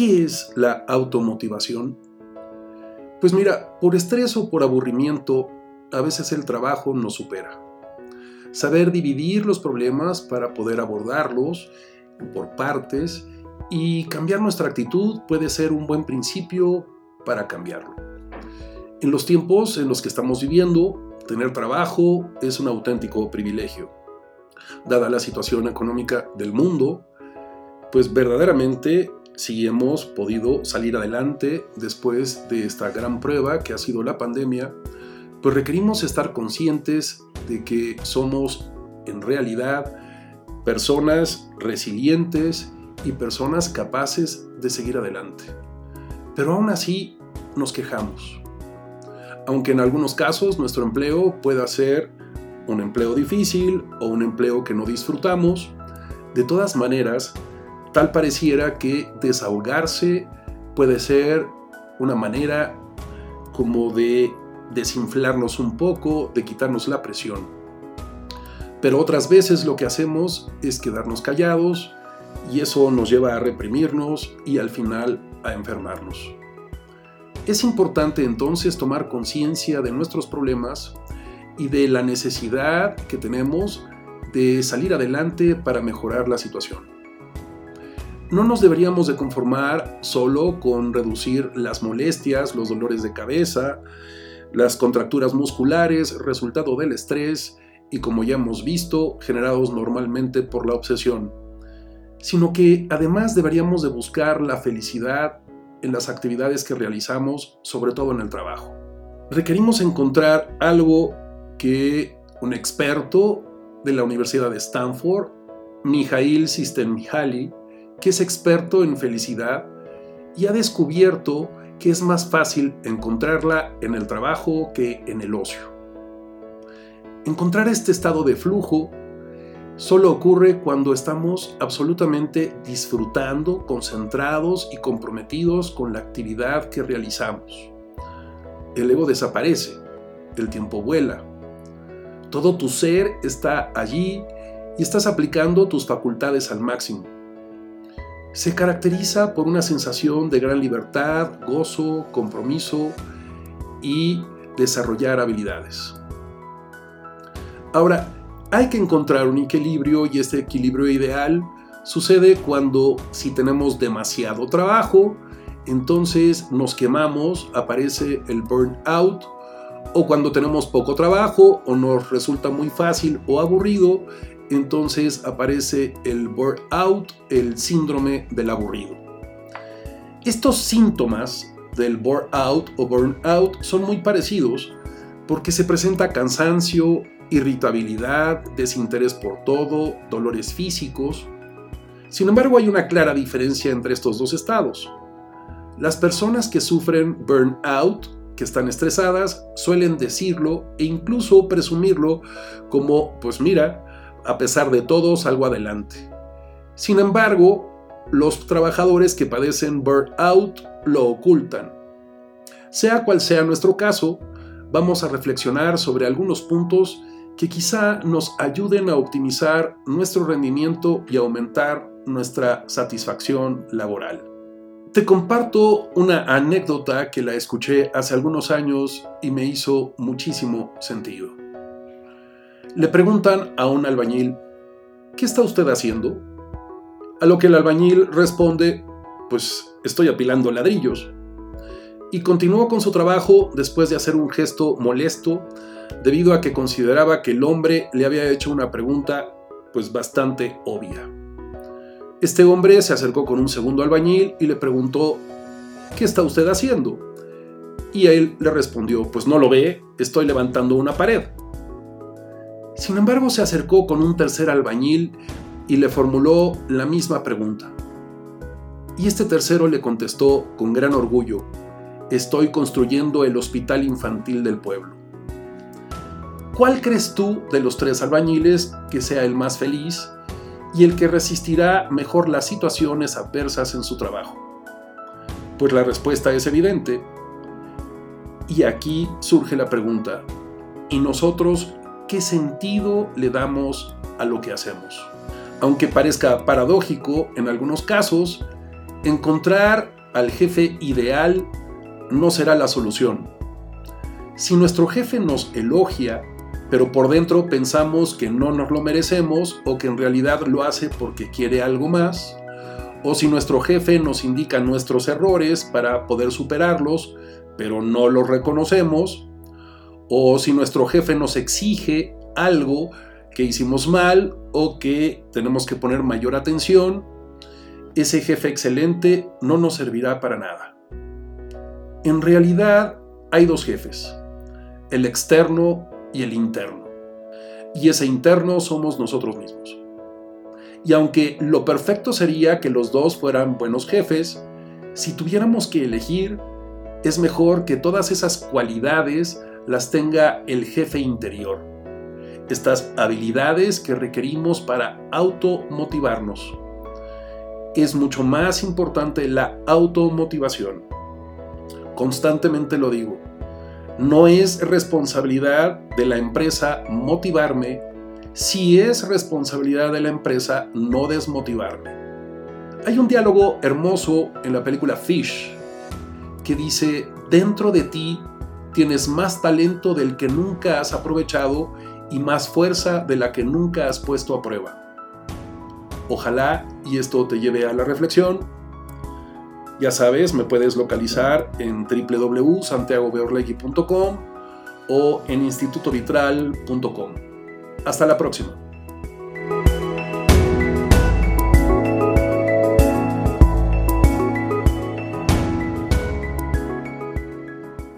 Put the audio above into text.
¿qué es la automotivación? Pues mira, por estrés o por aburrimiento, a veces el trabajo nos supera. Saber dividir los problemas para poder abordarlos por partes y cambiar nuestra actitud puede ser un buen principio para cambiarlo. En los tiempos en los que estamos viviendo, tener trabajo es un auténtico privilegio. Dada la situación económica del mundo, pues verdaderamente si hemos podido salir adelante después de esta gran prueba que ha sido la pandemia, pues requerimos estar conscientes de que somos en realidad personas resilientes y personas capaces de seguir adelante. Pero aún así nos quejamos. Aunque en algunos casos nuestro empleo pueda ser un empleo difícil o un empleo que no disfrutamos, de todas maneras, tal pareciera que desahogarse puede ser una manera como de desinflarnos un poco, de quitarnos la presión. Pero otras veces lo que hacemos es quedarnos callados y eso nos lleva a reprimirnos y al final a enfermarnos. Es importante entonces tomar conciencia de nuestros problemas y de la necesidad que tenemos de salir adelante para mejorar la situación. No nos deberíamos de conformar solo con reducir las molestias, los dolores de cabeza, las contracturas musculares, resultado del estrés y como ya hemos visto, generados normalmente por la obsesión, sino que además deberíamos de buscar la felicidad en las actividades que realizamos, sobre todo en el trabajo. Requerimos encontrar algo que un experto de la Universidad de Stanford, Mijail Sistemihali, que es experto en felicidad y ha descubierto que es más fácil encontrarla en el trabajo que en el ocio. Encontrar este estado de flujo solo ocurre cuando estamos absolutamente disfrutando, concentrados y comprometidos con la actividad que realizamos. El ego desaparece, el tiempo vuela. Todo tu ser está allí y estás aplicando tus facultades al máximo se caracteriza por una sensación de gran libertad, gozo, compromiso y desarrollar habilidades. Ahora, hay que encontrar un equilibrio y este equilibrio ideal sucede cuando si tenemos demasiado trabajo, entonces nos quemamos, aparece el burnout, o cuando tenemos poco trabajo o nos resulta muy fácil o aburrido, entonces aparece el burnout, el síndrome del aburrido. Estos síntomas del burnout o burnout son muy parecidos porque se presenta cansancio, irritabilidad, desinterés por todo, dolores físicos. Sin embargo, hay una clara diferencia entre estos dos estados. Las personas que sufren burnout, que están estresadas, suelen decirlo e incluso presumirlo como, pues mira, a pesar de todo salgo adelante. Sin embargo, los trabajadores que padecen burnout lo ocultan. Sea cual sea nuestro caso, vamos a reflexionar sobre algunos puntos que quizá nos ayuden a optimizar nuestro rendimiento y aumentar nuestra satisfacción laboral. Te comparto una anécdota que la escuché hace algunos años y me hizo muchísimo sentido. Le preguntan a un albañil, ¿qué está usted haciendo? A lo que el albañil responde, pues estoy apilando ladrillos. Y continuó con su trabajo después de hacer un gesto molesto debido a que consideraba que el hombre le había hecho una pregunta pues bastante obvia. Este hombre se acercó con un segundo albañil y le preguntó, ¿qué está usted haciendo? Y él le respondió, pues no lo ve, estoy levantando una pared. Sin embargo, se acercó con un tercer albañil y le formuló la misma pregunta. Y este tercero le contestó con gran orgullo, estoy construyendo el hospital infantil del pueblo. ¿Cuál crees tú de los tres albañiles que sea el más feliz y el que resistirá mejor las situaciones adversas en su trabajo? Pues la respuesta es evidente. Y aquí surge la pregunta, ¿y nosotros qué sentido le damos a lo que hacemos. Aunque parezca paradójico en algunos casos, Encontrar al jefe ideal no será la solución. Si nuestro jefe nos elogia, pero por dentro pensamos que no nos lo merecemos o que en realidad lo hace porque quiere algo más, o si nuestro jefe nos indica nuestros errores para poder superarlos, pero no los reconocemos, o si nuestro jefe nos exige algo que hicimos mal o que tenemos que poner mayor atención, ese jefe excelente no nos servirá para nada. En realidad hay dos jefes, el externo y el interno. Y ese interno somos nosotros mismos. Y aunque lo perfecto sería que los dos fueran buenos jefes, si tuviéramos que elegir, es mejor que todas esas cualidades las tenga el jefe interior. Estas habilidades que requerimos para automotivarnos. Es mucho más importante la automotivación. Constantemente lo digo. No es responsabilidad de la empresa motivarme si es responsabilidad de la empresa no desmotivarme. Hay un diálogo hermoso en la película Fish que dice, dentro de ti tienes más talento del que nunca has aprovechado y más fuerza de la que nunca has puesto a prueba. Ojalá y esto te lleve a la reflexión. Ya sabes, me puedes localizar en www.santiagobeorlegui.com o en institutovitral.com. Hasta la próxima.